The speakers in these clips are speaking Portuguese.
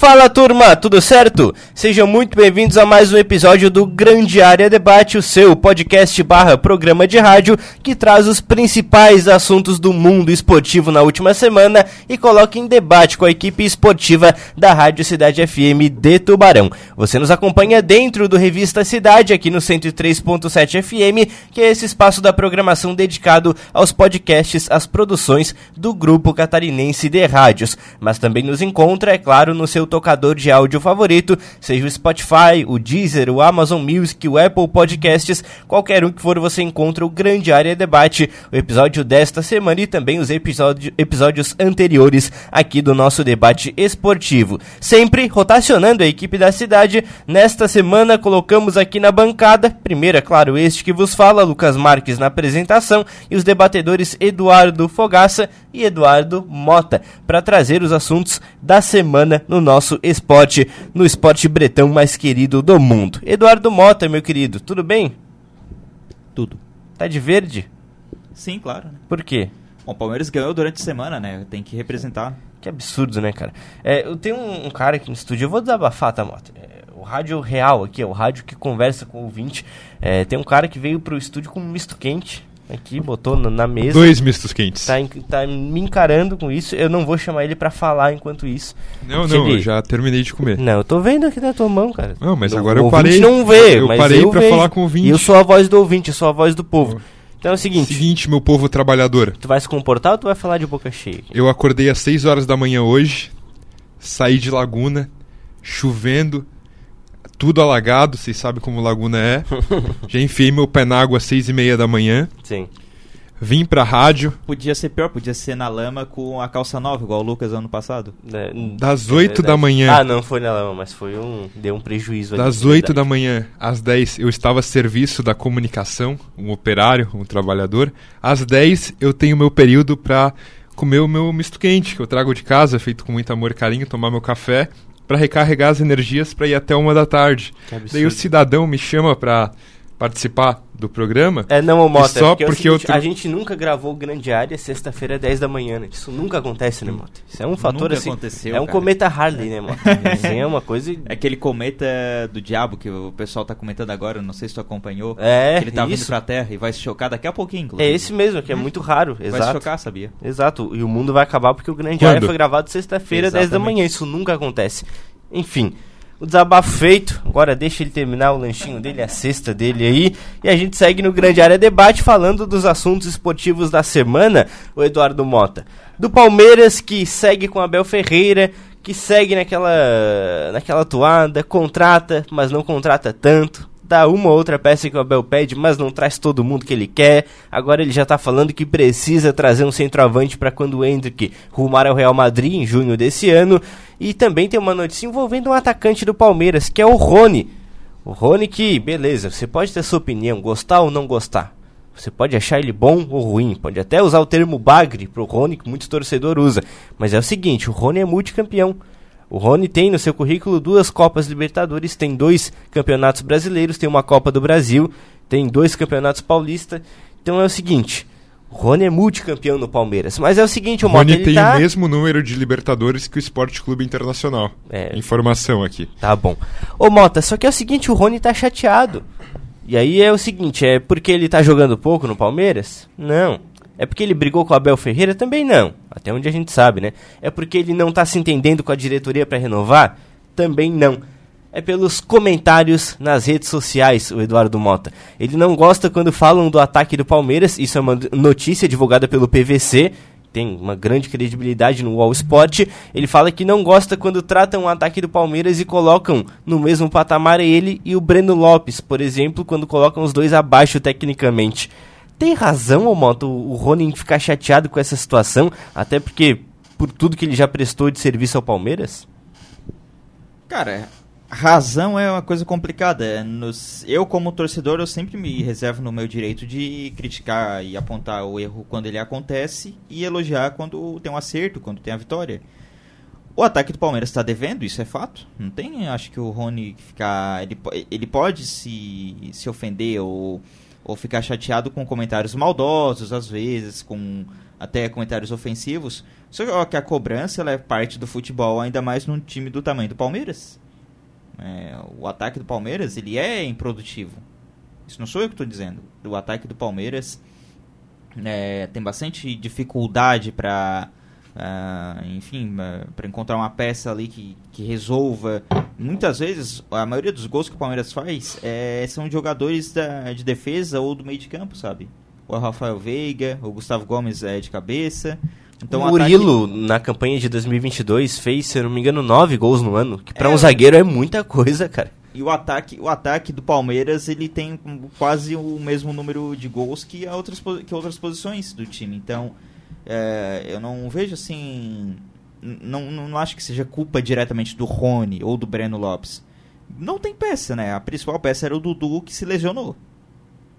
Fala turma, tudo certo? Sejam muito bem-vindos a mais um episódio do Grande Área Debate, o seu podcast barra programa de rádio que traz os principais assuntos do mundo esportivo na última semana e coloca em debate com a equipe esportiva da Rádio Cidade FM de Tubarão. Você nos acompanha dentro do Revista Cidade, aqui no 103.7 FM, que é esse espaço da programação dedicado aos podcasts, às produções do Grupo Catarinense de Rádios. Mas também nos encontra, é claro, no seu tocador de áudio favorito, seja o Spotify, o Deezer, o Amazon Music, o Apple Podcasts, qualquer um que for você encontra o Grande Área Debate, o episódio desta semana e também os episódio, episódios anteriores aqui do nosso debate esportivo. Sempre rotacionando a equipe da cidade, nesta semana colocamos aqui na bancada, primeiro é claro este que vos fala, Lucas Marques na apresentação e os debatedores Eduardo Fogaça e Eduardo Mota, para trazer os assuntos da semana no nosso esporte, no esporte bretão mais querido do mundo. Eduardo Mota, meu querido, tudo bem? Tudo. Tá de verde? Sim, claro. Né? Por quê? Bom, o Palmeiras ganhou durante a semana, né? Tem que representar. Que absurdo, né, cara? É, eu tenho um, um, cara aqui no estúdio, eu vou desabafar, tá, Mota? É, o rádio real aqui, é o rádio que conversa com o ouvinte. É, tem um cara que veio pro estúdio com um misto quente aqui, botou na, na mesa. Dois mistos quentes. Tá, tá, me encarando com isso. Eu não vou chamar ele para falar enquanto isso. Não, não, ele... eu já terminei de comer. Não, eu tô vendo aqui na tua mão, cara. Não, mas agora eu parei. não vê, eu mas parei para falar com o ouvinte. E eu sou a voz do ouvinte, eu sou a voz do povo. Então é o seguinte. Seguinte, meu povo trabalhador. Tu vai se comportar ou tu vai falar de boca cheia? Eu acordei às 6 horas da manhã hoje, saí de Laguna, chovendo, tudo alagado, vocês sabem como Laguna é. Já enfiei meu pé na água às 6 e meia da manhã. Sim. Vim pra rádio. Podia ser pior, podia ser na lama com a calça nova, igual o Lucas ano passado. É, das 8 é da manhã. Ah, não foi na lama, mas foi um. Deu um prejuízo Das ali, 8 da manhã às 10 eu estava a serviço da comunicação, um operário, um trabalhador. Às 10 eu tenho meu período pra comer o meu misto quente, que eu trago de casa, feito com muito amor e carinho, tomar meu café, para recarregar as energias para ir até uma da tarde. Daí o cidadão me chama pra participar do programa. É, não, Mota, só porque, é porque é seguinte, eu... a gente nunca gravou Grande Área sexta-feira, 10 da manhã, né? Isso nunca acontece, né, Mota? Isso é um fator nunca assim. Aconteceu, é um cara. cometa Harley, né, Mota? assim, é uma coisa. É aquele cometa do diabo que o pessoal tá comentando agora, não sei se tu acompanhou. É, que ele tá isso. vindo pra Terra e vai se chocar daqui a pouquinho, inclusive. É esse mesmo, que é muito raro, Vai exato. se chocar, sabia? Exato, e o mundo vai acabar porque o Grande Quando? Área foi gravado sexta-feira, 10 da manhã. Isso nunca acontece. Enfim, o desabafo feito. Agora deixa ele terminar o lanchinho dele, a cesta dele aí. E a gente segue no Grande Área Debate falando dos assuntos esportivos da semana, o Eduardo Mota. Do Palmeiras, que segue com Abel Ferreira, que segue naquela, naquela toada, contrata, mas não contrata tanto. Dá uma ou outra peça que o Abel pede, mas não traz todo mundo que ele quer. Agora ele já tá falando que precisa trazer um centroavante para quando o Hendrick rumar ao Real Madrid em junho desse ano. E também tem uma notícia envolvendo um atacante do Palmeiras, que é o Rony. O Rony que, beleza, você pode ter sua opinião, gostar ou não gostar. Você pode achar ele bom ou ruim, pode até usar o termo bagre pro Rony, que muito torcedor usa. Mas é o seguinte, o Rony é multicampeão. O Rony tem no seu currículo duas Copas Libertadores, tem dois campeonatos brasileiros, tem uma Copa do Brasil, tem dois campeonatos paulistas. Então é o seguinte, o Rony é multicampeão no Palmeiras. Mas é o seguinte, o Rony Mota, tem tá... o mesmo número de Libertadores que o Esporte Clube Internacional. É. Informação aqui. Tá bom. Ô Mota, só que é o seguinte, o Rony tá chateado. E aí é o seguinte, é porque ele tá jogando pouco no Palmeiras? Não. É porque ele brigou com o Abel Ferreira? Também não. Até onde a gente sabe, né? É porque ele não tá se entendendo com a diretoria para renovar? Também não. É pelos comentários nas redes sociais, o Eduardo Mota. Ele não gosta quando falam do ataque do Palmeiras, isso é uma notícia divulgada pelo PVC, tem uma grande credibilidade no Wall Sport. Ele fala que não gosta quando tratam o ataque do Palmeiras e colocam no mesmo patamar ele e o Breno Lopes, por exemplo, quando colocam os dois abaixo tecnicamente. Tem razão, ô Moto, o Rony em ficar chateado com essa situação, até porque por tudo que ele já prestou de serviço ao Palmeiras? Cara, razão é uma coisa complicada. É, Nos, eu, como torcedor, eu sempre me reservo no meu direito de criticar e apontar o erro quando ele acontece e elogiar quando tem um acerto, quando tem a vitória. O ataque do Palmeiras está devendo, isso é fato. Não tem, acho que o Rony ficar. Ele, ele pode se, se ofender ou ou ficar chateado com comentários maldosos, às vezes, com até comentários ofensivos. Só que a cobrança ela é parte do futebol, ainda mais num time do tamanho do Palmeiras. É, o ataque do Palmeiras ele é improdutivo. Isso não sou eu que estou dizendo. O ataque do Palmeiras é, tem bastante dificuldade para Uh, enfim, uh, para encontrar uma peça ali que, que resolva. Muitas vezes, a maioria dos gols que o Palmeiras faz é, são de jogadores da, de defesa ou do meio de campo, sabe? O Rafael Veiga, o Gustavo Gomes é de cabeça. Então, o Murilo, ataque... na campanha de 2022, fez, se eu não me engano, nove gols no ano. Que para é, um zagueiro é muita coisa, cara. E o ataque, o ataque do Palmeiras, ele tem quase o mesmo número de gols que outras, que outras posições do time. Então, é, eu não vejo assim. Não, não acho que seja culpa diretamente do Rony ou do Breno Lopes. Não tem peça, né? A principal peça era o Dudu que se lesionou.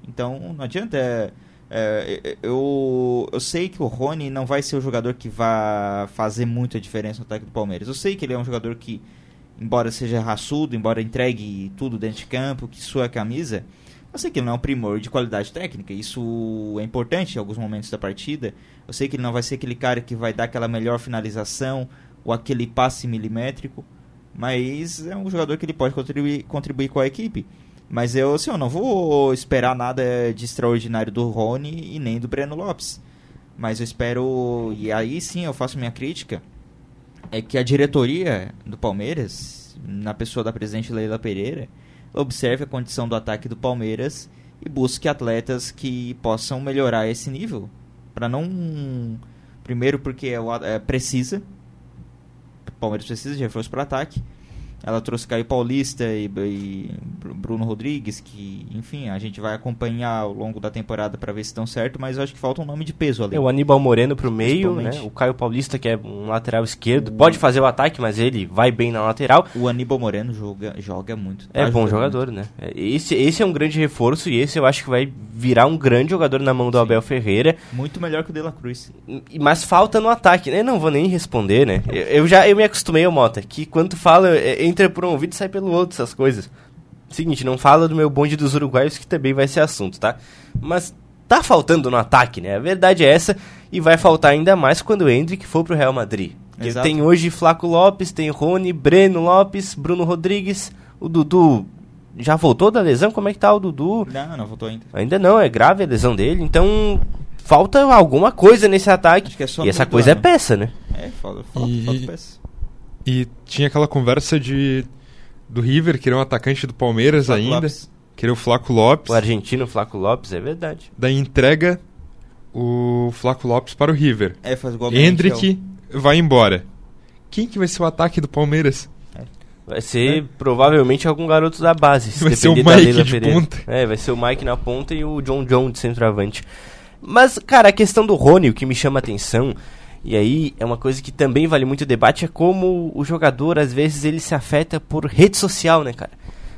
Então não adianta. É, é, eu, eu sei que o Rony não vai ser o jogador que vai fazer muita diferença no ataque do Palmeiras. Eu sei que ele é um jogador que, embora seja raçudo, embora entregue tudo dentro de campo, que sua camisa, eu sei que ele não é um primor de qualidade técnica, isso é importante em alguns momentos da partida. Eu sei que ele não vai ser aquele cara que vai dar aquela melhor finalização ou aquele passe milimétrico, mas é um jogador que ele pode contribuir, contribuir com a equipe. Mas eu, assim, eu não vou esperar nada de extraordinário do Rony e nem do Breno Lopes. Mas eu espero, e aí sim eu faço minha crítica, é que a diretoria do Palmeiras, na pessoa da presidente Leila Pereira, observe a condição do ataque do Palmeiras e busque atletas que possam melhorar esse nível. Para não. Primeiro, porque é, é, precisa. O Palmeiras precisa de reforço para ataque. Ela trouxe Caio Paulista e, e, Bruno Rodrigues, que, enfim, a gente vai acompanhar ao longo da temporada para ver se estão certo, mas eu acho que falta um nome de peso ali. É o Aníbal Moreno pro meio, né? O Caio Paulista, que é um lateral esquerdo, o... pode fazer o ataque, mas ele vai bem na lateral. O Aníbal Moreno joga, joga muito. Tá é bom jogador, muito. né? É, esse, esse é um grande reforço e esse eu acho que vai virar um grande jogador na mão do Sim. Abel Ferreira. Muito melhor que o De La Cruz. Mas falta no ataque, né? Eu não vou nem responder, né? Eu, eu já eu me acostumei, Mota, que quando fala é, entra por um ouvido e sai pelo outro essas coisas. Seguinte, não fala do meu bonde dos uruguaios que também vai ser assunto, tá? Mas tá faltando no ataque, né? A verdade é essa e vai faltar ainda mais quando o Hendrick for pro Real Madrid. Exato. Tem hoje Flaco Lopes, tem Rony, Breno Lopes, Bruno Rodrigues, o Dudu já voltou da lesão? Como é que tá o Dudu? Não, não voltou ainda. Ainda não, é grave a lesão dele, então falta alguma coisa nesse ataque. É e essa coisa é peça, né? É, falta, falta, e, falta peça. E tinha aquela conversa de do River, querer um atacante do Palmeiras Flaco ainda. Lopes. Querer o Flaco Lopes. O argentino Flaco Lopes, é verdade. Da entrega o Flaco Lopes para o River. É, faz igual Hendrick vai embora. Quem que vai ser o ataque do Palmeiras? É. Vai ser é. provavelmente algum garoto da base. Vai ser o Mike de Pereira. ponta. É, vai ser o Mike na ponta e o John John de centroavante. Mas, cara, a questão do Rony, o que me chama a atenção e aí é uma coisa que também vale muito debate é como o jogador às vezes ele se afeta por rede social, né, cara?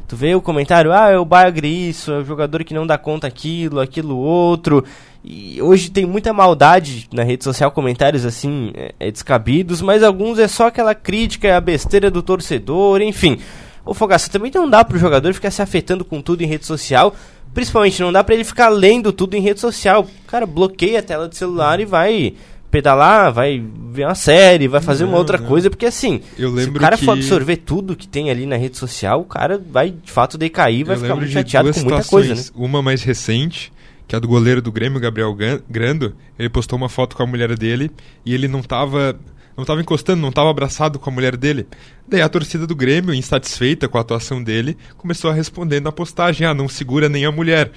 Tu vê o comentário, ah, é o Bagre isso, é o jogador que não dá conta aquilo, aquilo outro. E hoje tem muita maldade na rede social, comentários assim, é, é descabidos, mas alguns é só aquela crítica, é a besteira do torcedor, enfim. Ô Fogaça, também não dá pro jogador ficar se afetando com tudo em rede social, principalmente não dá para ele ficar lendo tudo em rede social. Cara, bloqueia a tela do celular e vai pedalar, vai ver uma série, vai fazer não, uma outra não. coisa, porque assim, eu lembro se o cara que... for absorver tudo que tem ali na rede social, o cara vai de fato decair, vai eu ficar muito chateado com muita coisa, né? Uma mais recente, que é a do goleiro do Grêmio, Gabriel Grando, ele postou uma foto com a mulher dele e ele não tava não tava encostando, não tava abraçado com a mulher dele. Daí a torcida do Grêmio, insatisfeita com a atuação dele, começou a responder na postagem: "Ah, não segura nem a mulher".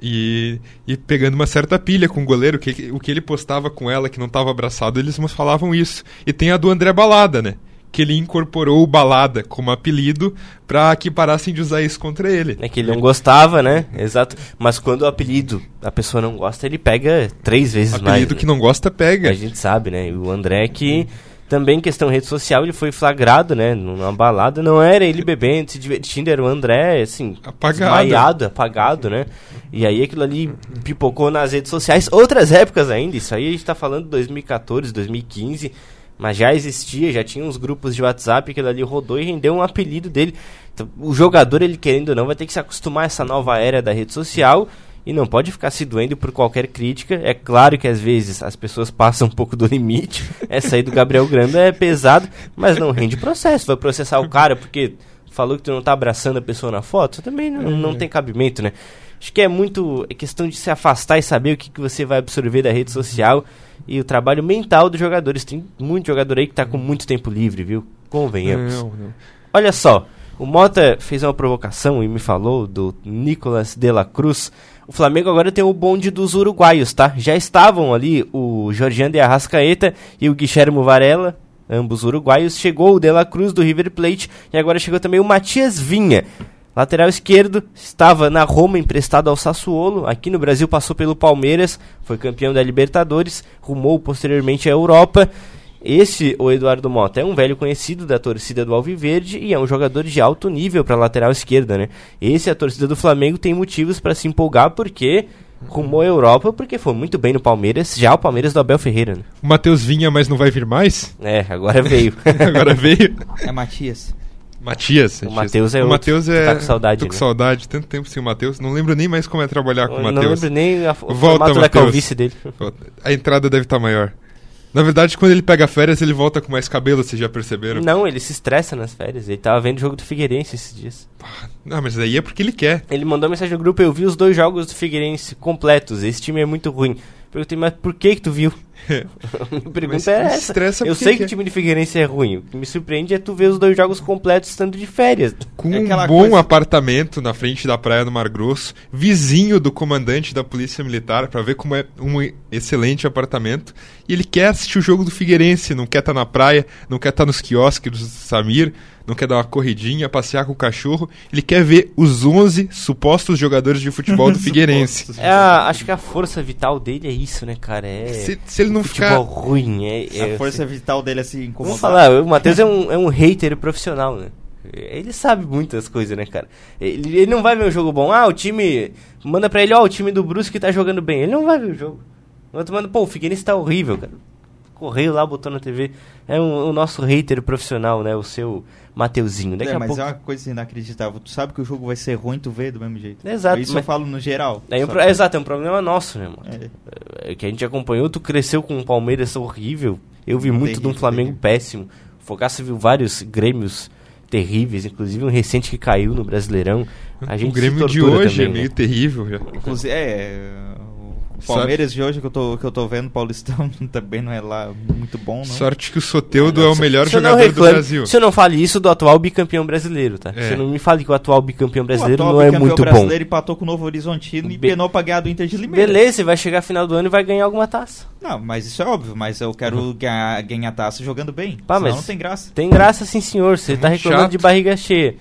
E, e pegando uma certa pilha com o goleiro, que, o que ele postava com ela que não estava abraçado, eles nos falavam isso. E tem a do André Balada, né? Que ele incorporou o Balada como apelido para que parassem de usar isso contra ele. É que ele não gostava, né? Exato. Mas quando o apelido a pessoa não gosta, ele pega três vezes apelido mais. Apelido que não gosta, pega. A gente sabe, né? O André que. Também questão rede social, ele foi flagrado, né? Numa balada, não era ele bebendo, se divertindo, era o André, assim, apagado. desmaiado, apagado, né? E aí aquilo ali pipocou nas redes sociais, outras épocas ainda, isso aí a gente tá falando de 2014, 2015, mas já existia, já tinha uns grupos de WhatsApp, aquilo ali rodou e rendeu um apelido dele. Então, o jogador, ele querendo ou não, vai ter que se acostumar a essa nova era da rede social e não pode ficar se doendo por qualquer crítica. É claro que às vezes as pessoas passam um pouco do limite. Essa aí do Gabriel Granda é pesado, mas não rende processo. Vai processar o cara porque falou que tu não tá abraçando a pessoa na foto, também não, não tem cabimento, né? Acho que é muito é questão de se afastar e saber o que, que você vai absorver da rede social e o trabalho mental dos jogadores. Tem muito jogador aí que tá com muito tempo livre, viu? Convenhamos. Não, não. Olha só, o Mota fez uma provocação e me falou do Nicolas de la Cruz. O Flamengo agora tem o bonde dos uruguaios, tá? Já estavam ali o Jorgian de Arrascaeta e o Guilherme Varela, ambos uruguaios. Chegou o De La Cruz do River Plate e agora chegou também o Matias Vinha. Lateral esquerdo, estava na Roma emprestado ao Sassuolo, aqui no Brasil passou pelo Palmeiras, foi campeão da Libertadores, rumou posteriormente à Europa. Esse, o Eduardo Mota, é um velho conhecido da torcida do Alviverde e é um jogador de alto nível para lateral esquerda, né? Esse, a torcida do Flamengo, tem motivos para se empolgar porque rumou à Europa, porque foi muito bem no Palmeiras, já o Palmeiras do Abel Ferreira, né? O Matheus vinha, mas não vai vir mais? É, agora veio. Agora veio. É Matias. O Matias. Matias. Matheus é O. Matheus é. tá com saudade, Tô com né? saudade. Tanto tempo sem o Matheus. Não lembro nem mais como é trabalhar com o Eu não Matheus. lembro nem a, o Volta, formato da Matheus. calvície dele. A entrada deve estar maior. Na verdade, quando ele pega férias, ele volta com mais cabelo, vocês já perceberam? Não, ele se estressa nas férias. Ele tava vendo o jogo do Figueirense esses dias. Não, mas aí é porque ele quer. Ele mandou mensagem no grupo, eu vi os dois jogos do Figueirense completos. Esse time é muito ruim. Perguntei, mas por que que tu viu? Pergunta é essa. Eu sei que o time de Figueirense é ruim. O que me surpreende é tu ver os dois jogos completos estando de férias. Com É um bom coisa- apartamento na frente da praia do Mar Grosso, vizinho do comandante da Polícia Militar, pra ver como é um excelente apartamento. E ele quer assistir o jogo do Figueirense, não quer estar na praia, não quer estar nos quiosques do Samir, não quer dar uma corridinha, passear com o cachorro. Ele quer ver os 11 supostos jogadores de futebol do Figueirense. É a- acho que a força vital dele é isso, né, cara? É Se, se ele não futebol ficar. ruim. É, é, A força vital dele é se incomodar. Vamos falar, o Matheus é um, é um hater profissional, né? Ele sabe muitas coisas, né, cara? Ele, ele não vai ver um jogo bom. Ah, o time. Manda pra ele, ó, o time do Brusque tá jogando bem. Ele não vai ver o jogo. O outro manda, pô, o Figueirense tá horrível, cara. Correio lá, botou na TV. É um- o nosso hater profissional, né? O seu Mateuzinho. Daqui É, a mas pouco. é uma coisa inacreditável. Tu sabe que o jogo vai ser ruim, tu vê do mesmo jeito. Exato, Isso mas- eu falo no geral. É, um pro- que- Exato, é um problema nosso, né, mano? É. É, que a gente acompanhou, tu cresceu com um Palmeiras horrível. Eu vi muito de um Flamengo terrível. péssimo. O Fogaça viu vários Grêmios terríveis, inclusive um recente que caiu no Brasileirão. A gente o Grêmio se de hoje é também, meio né? terrível já. Inclusive, é. O Palmeiras de hoje que eu tô, que eu tô vendo, o Paulistão também não é lá muito bom, não. Sorte que o Soteudo é o melhor jogador do reclame- Brasil. Se eu não fale isso do atual bicampeão brasileiro, tá? É. Se eu não me fale que o atual bicampeão brasileiro o atual não é bicampeão muito bom. brasileiro empatou com o Novo Horizontino e Be- penou pra ganhar do Inter de Limeira. Beleza, vai chegar final do ano e vai ganhar alguma taça. Não, mas isso é óbvio, mas eu quero ganhar, ganhar taça jogando bem. Pá, senão mas- não tem graça. Tem graça sim, senhor. Você É tá muito reclamando chato. de barriga cheia.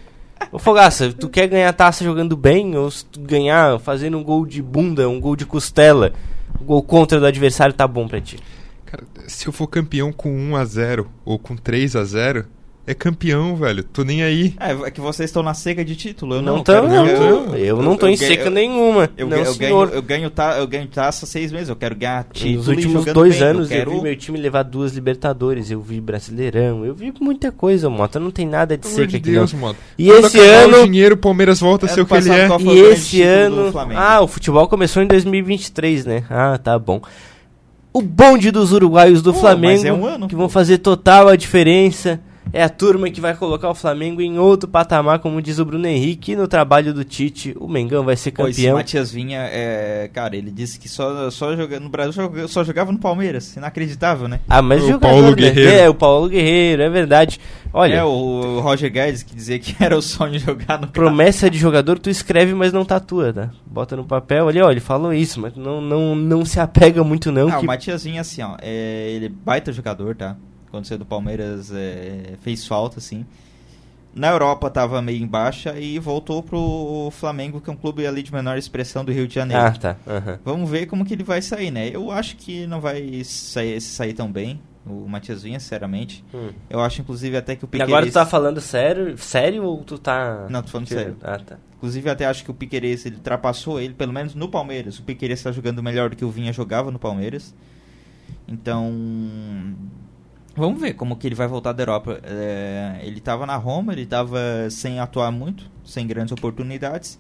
Ô Fogaça, tu quer ganhar taça jogando bem ou se tu ganhar fazendo um gol de bunda, um gol de costela, um gol contra do adversário tá bom pra ti? Cara, se eu for campeão com 1 a 0 ou com 3 a 0 é campeão, velho. Tô nem aí. É, é que vocês estão na seca de título. Eu não não, tão, quero- não, eu- tão. Eu não tô eu em ganho- seca eu- nenhuma. Eu, não, eu ganho, eu, ganho ta, eu ganho taça seis meses, eu quero ganhar título Nos últimos dois bem. eu anos eu, quero... vi meu time levar duas Libertadores, eu vi Brasileirão, eu vi muita coisa, Mota. Não tem nada de Pelo seca de aqui Deus, não. E Quando esse ano- o dinheiro, o Palmeiras volta a ser o que ele é. E esse ano. Ah, o futebol começou em 2023, né? Ah, tá bom. O bonde dos uruguaios do Pô, Flamengo, é um ano, que pô. vão fazer total a diferença. É a turma que vai colocar o Flamengo em outro patamar, como diz o Bruno Henrique. E no trabalho do Tite, o Mengão vai ser Pô, esse campeão. Matias Vinha, é, cara, ele disse que só, só joga, no Brasil só jogava no Palmeiras. Inacreditável, né? Ah, mas O jogador, Paulo né? Guerreiro. É, o Paulo Guerreiro, é verdade. Olha, É, o Roger Guedes que dizia que era o sonho jogar no promessa de jogador tu escreve, mas não tatua, tá? Bota no papel ali, ó, ele falou isso, mas não, não, não se apega muito não. Ah, que... o Matias Vinha, assim, ó, é, ele é baita jogador, tá? Quando saiu do Palmeiras, é, fez falta, assim. Na Europa tava meio em baixa e voltou pro Flamengo, que é um clube ali de menor expressão do Rio de Janeiro. Ah, tá. aham. Vamos ver como que ele vai sair, né? Eu acho que não vai sair, sair tão bem, o Matias Vinha, sinceramente. Hum. Eu acho, inclusive, até que o E Piqueires... agora tu tá falando sério, sério ou tu tá... Não, tô falando sério. Ah, tá. Inclusive, até acho que o Piqueires, ele ultrapassou ele, pelo menos no Palmeiras. O Piqueires está jogando melhor do que o Vinha jogava no Palmeiras. Então, vamos ver como que ele vai voltar da Europa. É, ele estava na Roma, ele estava sem atuar muito, sem grandes oportunidades.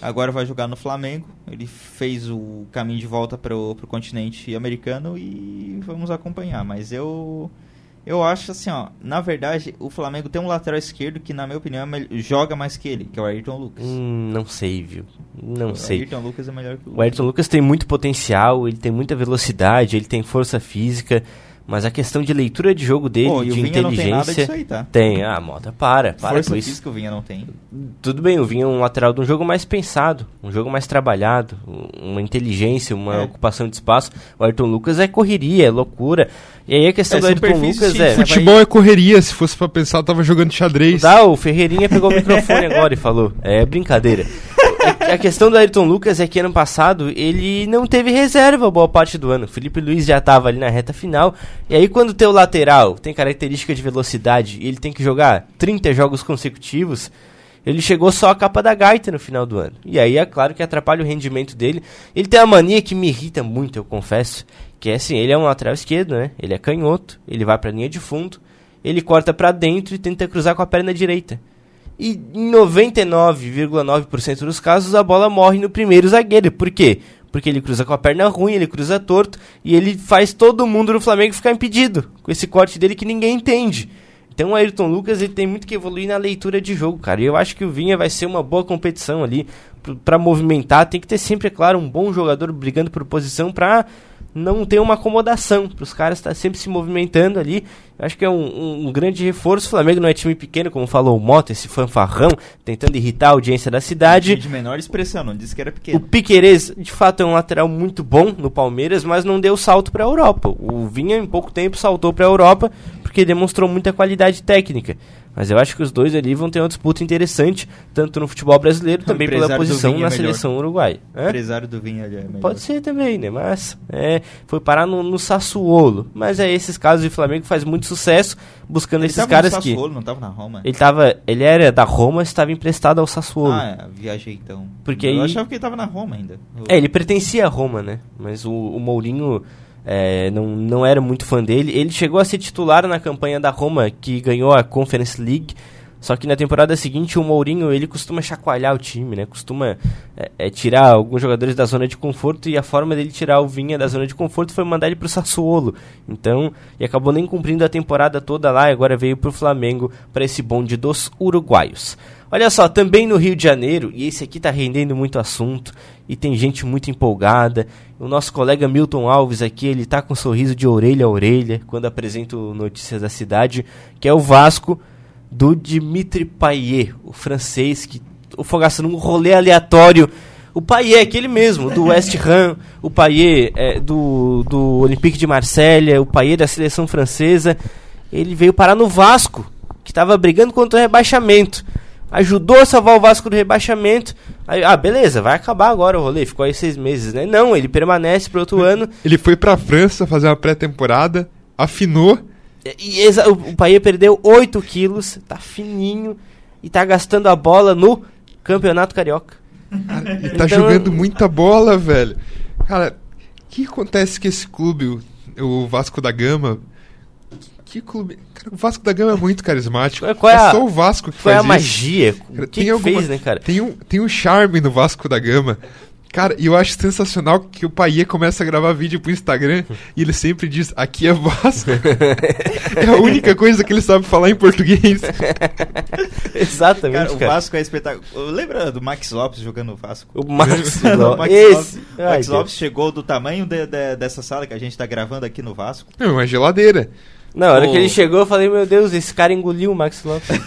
Agora vai jogar no Flamengo. Ele fez o caminho de volta para o continente americano e vamos acompanhar. Mas eu eu acho assim, ó, na verdade, o Flamengo tem um lateral esquerdo que, na minha opinião, é joga mais que ele, que é o Ayrton Lucas. Hum, não sei, viu? Não o sei. O Ayrton Lucas é melhor que o O Ayrton Lucas tem muito potencial, ele tem muita velocidade, ele tem força física. Mas a questão de leitura de jogo dele, Pô, e de Vinha não tem nada inteligência. disso aí, tá? Tem, ah, Mota, para, para Força com isso. física o Vinha não tem. Tudo bem, o Vinha é um lateral de um jogo mais pensado, um jogo mais trabalhado, um- uma inteligência, uma É. ocupação de espaço. O Ayrton Lucas é correria, é loucura. E aí a questão É, do Ayrton Lucas é. Futebol é correria, se fosse pra pensar, eu tava jogando xadrez. Dá, o Ferreirinha pegou o microfone agora e falou. É brincadeira. A- A questão do Ayrton Lucas é que ano passado ele não teve reserva boa parte do ano. Felipe Luiz já estava ali na reta final. E aí, quando o teu lateral tem característica de velocidade e ele tem que jogar 30 jogos consecutivos, ele chegou só a capa da gaita no final do ano. E aí é claro que atrapalha o rendimento dele. Ele tem uma mania que me irrita muito, eu confesso. Que é assim, ele é um lateral esquerdo, né? Ele é canhoto, ele vai pra linha de fundo, ele corta pra dentro e tenta cruzar com a perna direita. E em 99,9% dos casos a bola morre no primeiro zagueiro. Por quê? Porque ele cruza com a perna ruim, ele cruza torto e ele faz todo mundo no Flamengo ficar impedido com esse corte dele que ninguém entende. Então o Ayrton Lucas ele tem muito que evoluir na leitura de jogo, cara. E eu acho que o Vinha vai ser uma boa competição ali P- pra movimentar. Tem que ter sempre, é claro, um bom jogador brigando por posição pra não ter uma acomodação, para os caras estar sempre se movimentando ali. Acho que é um, um- um grande reforço. O Flamengo não é time pequeno, como falou o Mota, esse fanfarrão, tentando irritar a audiência da cidade. De menor expressão, não disse que era O pequeno. Piquerez, de fato, é um lateral muito bom no Palmeiras, mas não deu salto para a Europa. O Vinha, em pouco tempo, saltou para a Europa porque demonstrou muita qualidade técnica. Mas eu acho que os dois ali vão ter uma disputa interessante, tanto no futebol brasileiro, também pela posição na é seleção uruguaia. O empresário do Vinha é melhor. Pode ser também, né? Mas é, foi parar no, no Sassuolo. Mas é esses casos de Flamengo que faz muito sucesso buscando Ele esses caras no que. Sassuolo, não tava na Roma. Ele tava. Ele era da Roma, estava emprestado ao Sassuolo. Ah, é, viajei então. Porque eu aí- achava que ele tava na Roma ainda. É, ele pertencia a Roma, né? Mas o, o Mourinho é, não, não era muito fã dele. Ele chegou a ser titular na campanha da Roma, que ganhou a Conference League. Só que na temporada seguinte o Mourinho ele costuma chacoalhar o time, né? Costuma é, é, tirar alguns jogadores da zona de conforto e a forma dele tirar o Vinha da zona de conforto foi mandar ele pro Sassuolo. Então, e acabou nem cumprindo a temporada toda lá e agora veio pro Flamengo para esse bonde dos uruguaios. Olha só, também no Rio de Janeiro, e esse aqui tá rendendo muito assunto, e tem gente muito empolgada. O nosso colega Milton Alves aqui, ele tá com um sorriso de orelha a orelha quando apresenta notícias da cidade, que é o Vasco do Dimitri Payet, o francês que o Fogaça num rolê aleatório. O Payet, aquele mesmo, do West Ham, o Payet é, do, do Olympique de Marselha, o Payet da seleção francesa, ele veio parar no Vasco, que estava brigando contra o rebaixamento. Ajudou a salvar o Vasco do rebaixamento. Aí, ah, beleza, vai acabar agora o rolê. Ficou aí seis meses, né? Não, ele permanece para outro ano. Ele foi pra França fazer uma pré-temporada, afinou. E exa- o, o Payet perdeu 8 quilos, tá fininho e tá gastando a bola no Campeonato Carioca. E tá Então- jogando muita bola, velho. Cara, o que acontece com esse clube, o Vasco da Gama? Que clube. Cara, o Vasco da Gama é muito carismático. Qual- qual é a- só o Vasco que Foi faz a isso. magia. Cara, O que, que alguma- fez, né, cara? Tem um, tem um charme no Vasco da Gama. Cara, e eu acho sensacional que o Paiê começa a gravar vídeo pro Instagram e ele sempre diz, aqui é Vasco. é a única coisa que ele sabe falar em português. Exatamente, Cara, cara. o Vasco é espetáculo. Lembra do Max Lopes jogando no Vasco? O Max, O Lopes. Max Esse. Lopes, Ai, Max Deus. Lopes chegou do tamanho de- de- dessa sala que a gente tá gravando aqui no Vasco. É uma geladeira. Na hora que ele chegou, eu falei, meu Deus, esse cara engoliu o Max Lopes.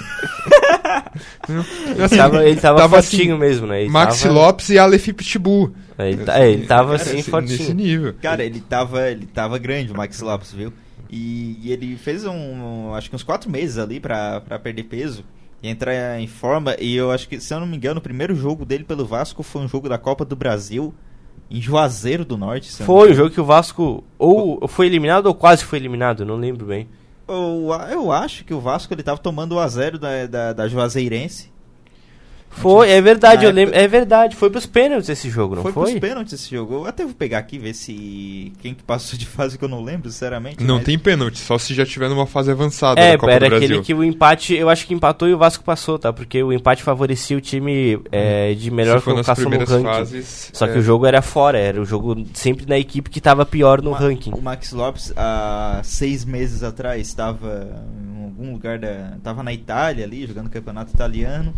Assim, Tava- ele tava, assim, fortinho mesmo, né? Ele Maxi tava- Lopes e Aleph Pitbull. Ele, tá- é, ele tava assim, Nesse- fortinho. Nesse nível. Cara, ele tava, ele tava grande, o Max Lopes, viu? E, e ele fez um, um- acho que uns quatro meses ali pra, pra perder peso e entrar em forma. E eu acho que, se eu não me engano, o primeiro jogo dele pelo Vasco foi um jogo da Copa do Brasil em Juazeiro do Norte. Foi o jogo que o Vasco ou foi eliminado ou quase foi eliminado, não lembro bem. Eu, eu acho que o Vasco ele tava tomando o a 0 da, da, da Juazeirense. Foi, é verdade, eu lembro. É verdade, foi pros pênaltis esse jogo, não foi foi? pros pênaltis esse jogo. Eu até vou pegar aqui ver se quem que passou de fase que eu não lembro, sinceramente. Não mas- tem pênalti, só se já tiver numa fase avançada É, da Copa era do aquele que o empate, eu acho que empatou e o Vasco passou, tá? Porque o empate favorecia o time é, de melhor se colocação no primeiras ranking. fases. Só que é. o jogo era fora, era o jogo sempre na equipe que tava pior no Ma- ranking. O Max Lopes, há seis meses atrás, estava em algum lugar da. Estava na Itália ali, jogando campeonato italiano.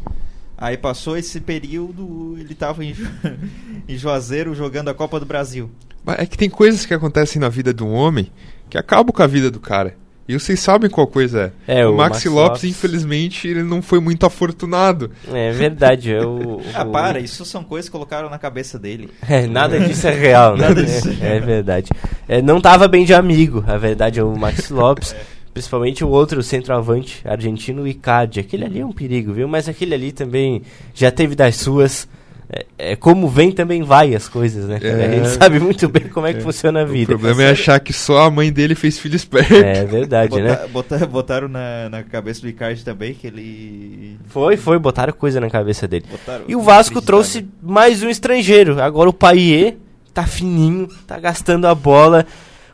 Aí passou esse período, ele estava em, em Juazeiro jogando a Copa do Brasil. Mas É que tem coisas que acontecem na vida de um homem que acabam com a vida do cara. E vocês sabem qual coisa é. É, o, o Maxi Maxi Lopes, Lopes. infelizmente, ele não foi muito afortunado. É verdade, eu. Ah, para, isso são coisas que colocaram na cabeça dele. É, nada disso é real, né? Nada disso é é, verdade. É, não tava bem de amigo, a verdade é o Max Lopes. Principalmente o outro centroavante argentino, o Icardi. Aquele ali é um perigo, viu? Mas aquele ali também já teve das suas. É, é como vem, também vai as coisas, né? É. A gente sabe muito bem como é que funciona a O vida. problema é achar que só a mãe dele fez filho esperto. É verdade, né? Bota- bota- botaram na, na cabeça do Icardi também que ele. Foi, foi, botaram coisa na cabeça dele. Botaram- E o Vasco trouxe mais um estrangeiro. Agora o Paier tá fininho, tá gastando a bola.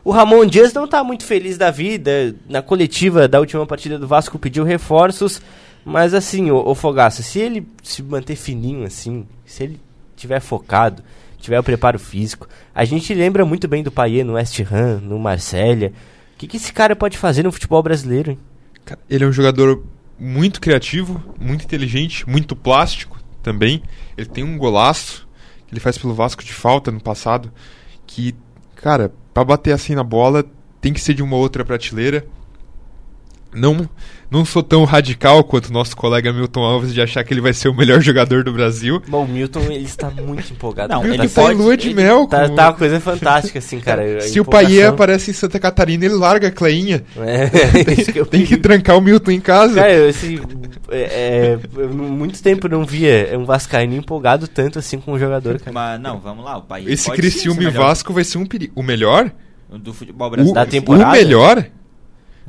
O Ramon Dias não tá muito feliz da vida. Na coletiva da última partida do Vasco pediu reforços. Mas assim, o, o Fogaça, se ele se manter fininho assim, se ele tiver focado, tiver o preparo físico, a gente lembra muito bem do Paier no West Ham, no Marselha. O que, que esse cara pode fazer no futebol brasileiro, hein? Ele é um jogador muito criativo, muito inteligente, muito plástico também. Ele tem um golaço que ele faz pelo Vasco de falta no passado, que, cara, pra bater assim na bola tem que ser de uma outra prateleira. Não, não sou tão radical quanto o nosso colega Milton Alves de achar que ele vai ser o melhor jogador do Brasil. Bom, o Milton ele está muito empolgado. Não, ele essa- tá pode- lua de ele mel. Tá, com- tá uma coisa fantástica, assim, cara. Se o empolgação. Paier aparece em Santa Catarina, ele larga a Cleinha. É, isso que eu Tem que trancar o Milton em casa. Cara, eu, esse, é, é, muito tempo não via um Vascaíno empolgado tanto assim com um jogador, cara. Mas não, vamos lá, o país. Esse Criciúma e Vasco vai ser um perigo. O melhor? do futebol O, brasileiro. Da o temporada? melhor?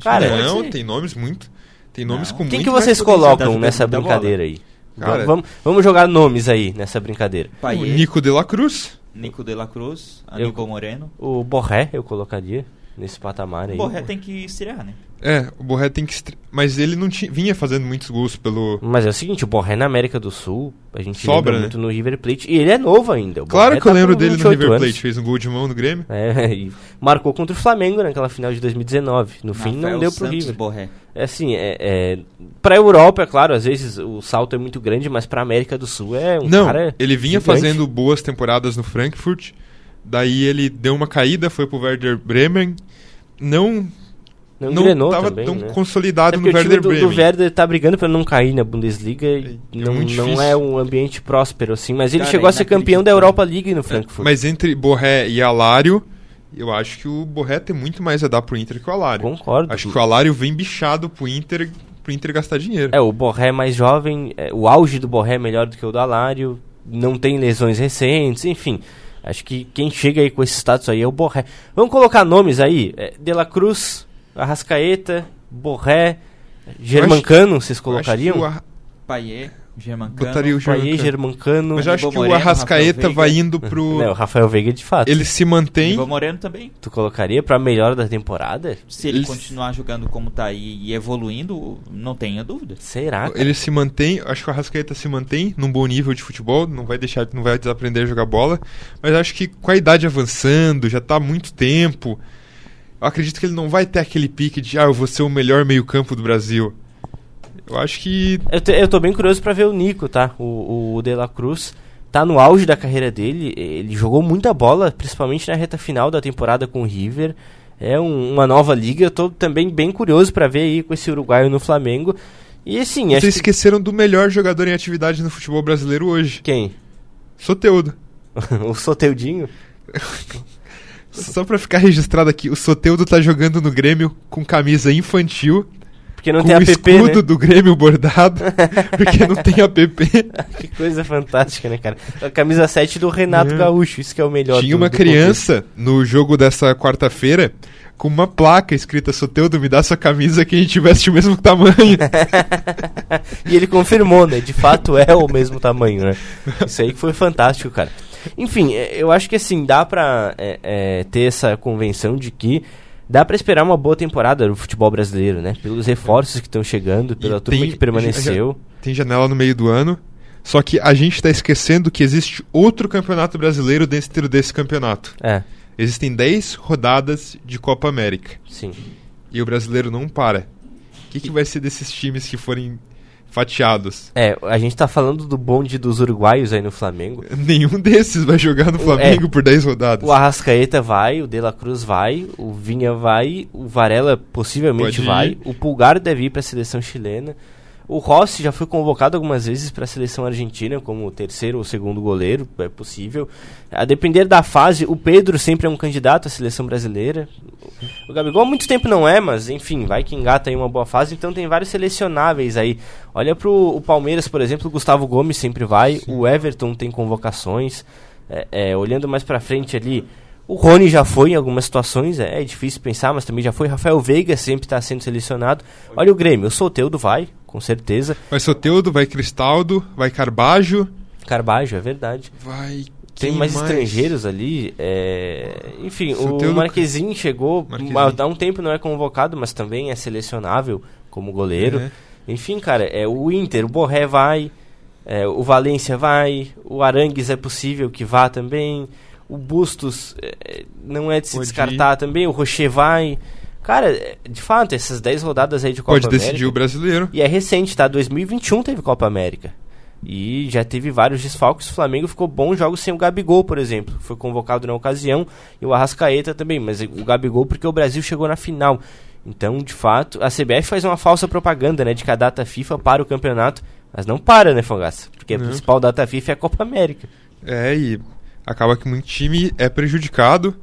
Cara, não, tem nomes muito. Tem nomes Não. com Quem muito que vocês colocam nessa brincadeira aí? Cara- vamos, vamos jogar nomes aí nessa brincadeira. O Paier, Nico de la Cruz. Nico de la Cruz, Aníbal Moreno. O Borré eu colocaria nesse patamar aí. O Borré tem que estrear, né? É, o Borré tem que. estre- Mas ele não ti- vinha fazendo muitos gols pelo. Mas é o seguinte, o Borré na América do Sul, a gente Sobra, lembra né? muito no River Plate, e ele é novo ainda. o Claro que eu tá lembro com dele no 28 River anos. Plate, fez um gol de mão no Grêmio. É, e marcou contra o Flamengo naquela final de 2019. No fim não Rafael deu pro Santos River. Borré. É assim, é, é, pra Europa, é claro, às vezes o salto é muito grande, mas pra América do Sul é um não, cara ele vinha gigante. fazendo boas temporadas no Frankfurt. Daí ele deu uma caída, foi pro Werder Bremen. Não, Não, não engrenou tava também, tão né? consolidado É no o Werder do, Bremen. do Werder tá brigando pra não cair na Bundesliga e É, é não, muito não é um ambiente próspero, assim. Mas ele Cara, chegou a ser campeão da. Europa League no Frankfurt. Mas entre Borré e Alário, eu acho que o Borré tem muito mais a dar pro Inter que o Alário. Concordo. Acho que o Alário vem bichado pro Inter, pro Inter gastar dinheiro. É, o Borré é mais jovem, é, o auge do Borré é melhor do que o do Alário, não tem lesões recentes, enfim. Acho que quem chega aí com esse status aí é o Borré. Vamos colocar nomes aí? É, De La Cruz, Arrascaeta, Borré, Germancano, vocês Eu acho que colocariam? o Ar- Paier, Germancano. Botaria o Germancano. Germancano. Mas eu acho que o Moreno, Arrascaeta Rafael vai indo pro. Não, o Rafael Veiga de fato. Ele se mantém. Aníbal Moreno também. Tu colocaria pra melhor da temporada? Se ele Ele- continuar jogando como tá aí e evoluindo, não tenha dúvida. Será? cara? Ele se mantém, acho que o Arrascaeta se mantém num bom nível de futebol, não vai deixar, não vai desaprender a jogar bola, mas acho que com a idade avançando, já tá há muito tempo, eu acredito que ele não vai ter aquele pique de, ah, eu vou ser o melhor meio-campo do Brasil. Eu acho que Eu, te- eu tô bem curioso pra ver o Nico, tá? O, o De La Cruz tá no auge da carreira dele. Ele jogou muita bola, principalmente na reta final da temporada com o River. É um- uma nova liga. Eu tô também bem curioso pra ver aí com esse uruguaio no Flamengo. E assim, vocês que... esqueceram do melhor jogador em atividade no futebol brasileiro hoje, Quem? Soteudo. o Soteudinho? Só pra ficar registrado aqui, o Soteudo tá jogando no Grêmio com camisa infantil, Porque não com tem o app, escudo né? do Grêmio bordado, porque não tem app. Que coisa fantástica, né, cara? A camisa 7 do Renato É. Gaúcho, isso que é o melhor Tinha do- uma do criança no jogo dessa quarta-feira com uma placa escrita Soteudo, me dá sua camisa que a gente veste o mesmo tamanho. e ele confirmou, né? De fato é o mesmo tamanho, né? Isso aí que foi fantástico, cara. Enfim, é, eu acho que assim, dá pra é, é, ter essa convenção de que dá para esperar uma boa temporada do futebol brasileiro, né? Pelos reforços que estão chegando, pela e turma tem, que permaneceu. Tem janela no meio do ano. Só que a gente está esquecendo que existe outro campeonato brasileiro dentro desse campeonato. É. Existem 10 rodadas de Copa América. Sim. E o brasileiro não para. O que, que vai ser desses times que forem fatiados? É, a gente tá falando do bonde dos uruguaios aí no Flamengo. Nenhum desses vai jogar no Flamengo é, por 10 rodadas. O Arrascaeta vai, o De La Cruz vai, o Vinha vai, o Varela possivelmente vai, o Pulgar deve ir para a seleção chilena. O Rossi já foi convocado algumas vezes para a seleção argentina como terceiro ou segundo goleiro, é possível. A depender da fase, o Pedro sempre é um candidato à seleção brasileira. O Gabigol há muito tempo não é, mas enfim, vai que engata aí uma boa fase, então tem vários selecionáveis aí. Olha pro o Palmeiras, por exemplo, o Gustavo Gomes sempre vai, Sim. o Everton tem convocações. É, é, olhando mais para frente ali, o Rony já foi em algumas situações, é, é, difícil pensar, mas também já foi. Rafael Veiga sempre está sendo selecionado. Olha o Grêmio, o Soteudo vai, com certeza. Vai Soteudo, vai Cristaldo, vai Carbajo. Carbajo, é verdade. Vai. Tem mais, mais, estrangeiros ali. É... Enfim, Soteudo... o Marquezinho chegou. Marquezinho. Há um tempo não é convocado, mas também é selecionável como goleiro. É. Enfim, cara, é o Inter, o Borré vai. É, o Valência vai. O Arangues é possível que vá também. O Bustos é, não é de se Pode descartar ir. também. O Rocher vai. Cara, de fato, essas 10 rodadas aí de Copa Pode América. Pode decidir o brasileiro. E é recente, tá? 2021 teve Copa América. E já teve vários desfalques. O Flamengo ficou bons jogos sem o Gabigol, por exemplo. Foi convocado na ocasião. E o Arrascaeta também. Mas o Gabigol porque o Brasil chegou na final. Então, de fato, a CBF faz uma falsa propaganda, né? De que a data FIFA para o campeonato. Mas não para, né, Fogaça? Porque a principal data FIFA é a Copa América. É, e acaba que muito time é prejudicado.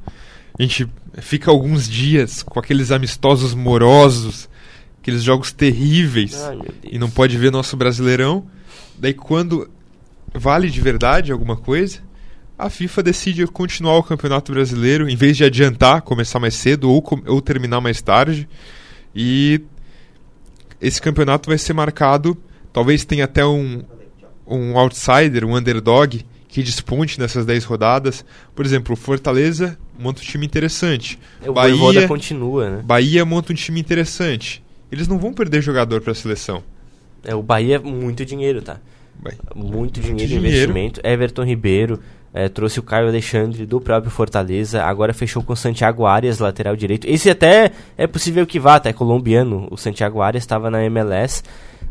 A gente fica alguns dias com aqueles amistosos morosos, aqueles jogos terríveis, Ai, e não pode ver nosso Brasileirão. Daí quando vale de verdade alguma coisa, a FIFA decide continuar o Campeonato Brasileiro, em vez de adiantar, começar mais cedo ou, ou terminar mais tarde. E esse campeonato vai ser marcado, talvez tenha até um, um outsider, um underdog, que desponte nessas 10 rodadas. Por exemplo, o Fortaleza monta um time interessante. O Bahia continua, né? Bahia monta um time interessante. Eles não vão perder jogador para a seleção. É, o Bahia é muito dinheiro, tá? Bahia. Muito dinheiro, dinheiro, investimento. Everton Ribeiro é, trouxe o Caio Alexandre do próprio Fortaleza. Agora fechou com o Santiago Arias, lateral direito. Esse até é possível que vá, tá? É colombiano. O Santiago Arias estava na MLS.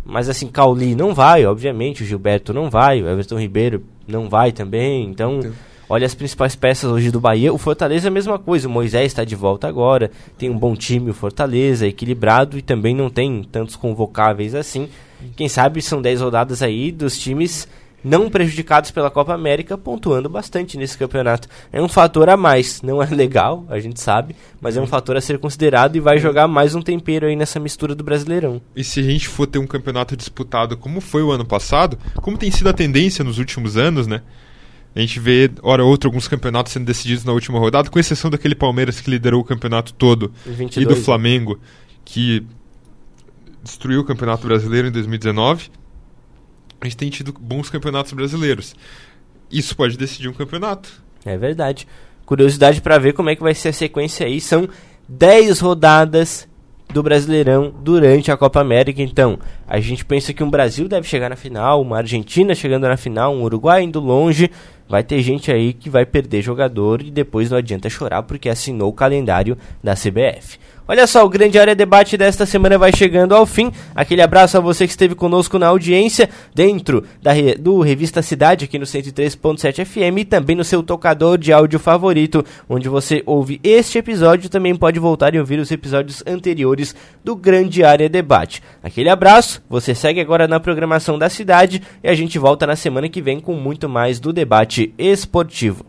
Mas assim, Cauli não vai, obviamente. O Gilberto não vai. O Everton Ribeiro não vai também. Então, então, olha as principais peças hoje do Bahia. O Fortaleza é a mesma coisa. O Moisés está de volta agora. Tem um bom time, o Fortaleza, equilibrado e também não tem tantos convocáveis assim. Quem sabe são 10 rodadas aí dos times não prejudicados pela Copa América, pontuando bastante nesse campeonato. É um fator a mais, não é legal, a gente sabe, mas é um fator a ser considerado e vai jogar mais um tempero aí nessa mistura do Brasileirão. E se a gente for ter um campeonato disputado como foi o ano passado, como tem sido a tendência nos últimos anos, né? A gente vê, hora ou outra, alguns campeonatos sendo decididos na última rodada, com exceção daquele Palmeiras que liderou o campeonato todo 22, e do né? Flamengo, que destruiu o Campeonato Brasileiro em 2019 a gente tem tido bons campeonatos brasileiros. Isso pode decidir um campeonato. É verdade. Curiosidade para ver como é que vai ser a sequência aí. São 10 rodadas do Brasileirão durante a Copa América. Então, a gente pensa que um Brasil deve chegar na final, uma Argentina chegando na final, um Uruguai indo longe. Vai ter gente aí que vai perder jogador e depois não adianta chorar porque assinou o calendário da CBF. Olha só, o grande área debate desta semana vai chegando ao fim. Aquele abraço a você que esteve conosco na audiência, dentro da, do Revista Cidade, aqui no 103.7 FM e também no seu tocador de áudio favorito, onde você ouve este episódio também pode voltar e ouvir os episódios anteriores do grande área debate. Aquele abraço, você segue agora na programação da cidade e a gente volta na semana que vem com muito mais do debate esportivo.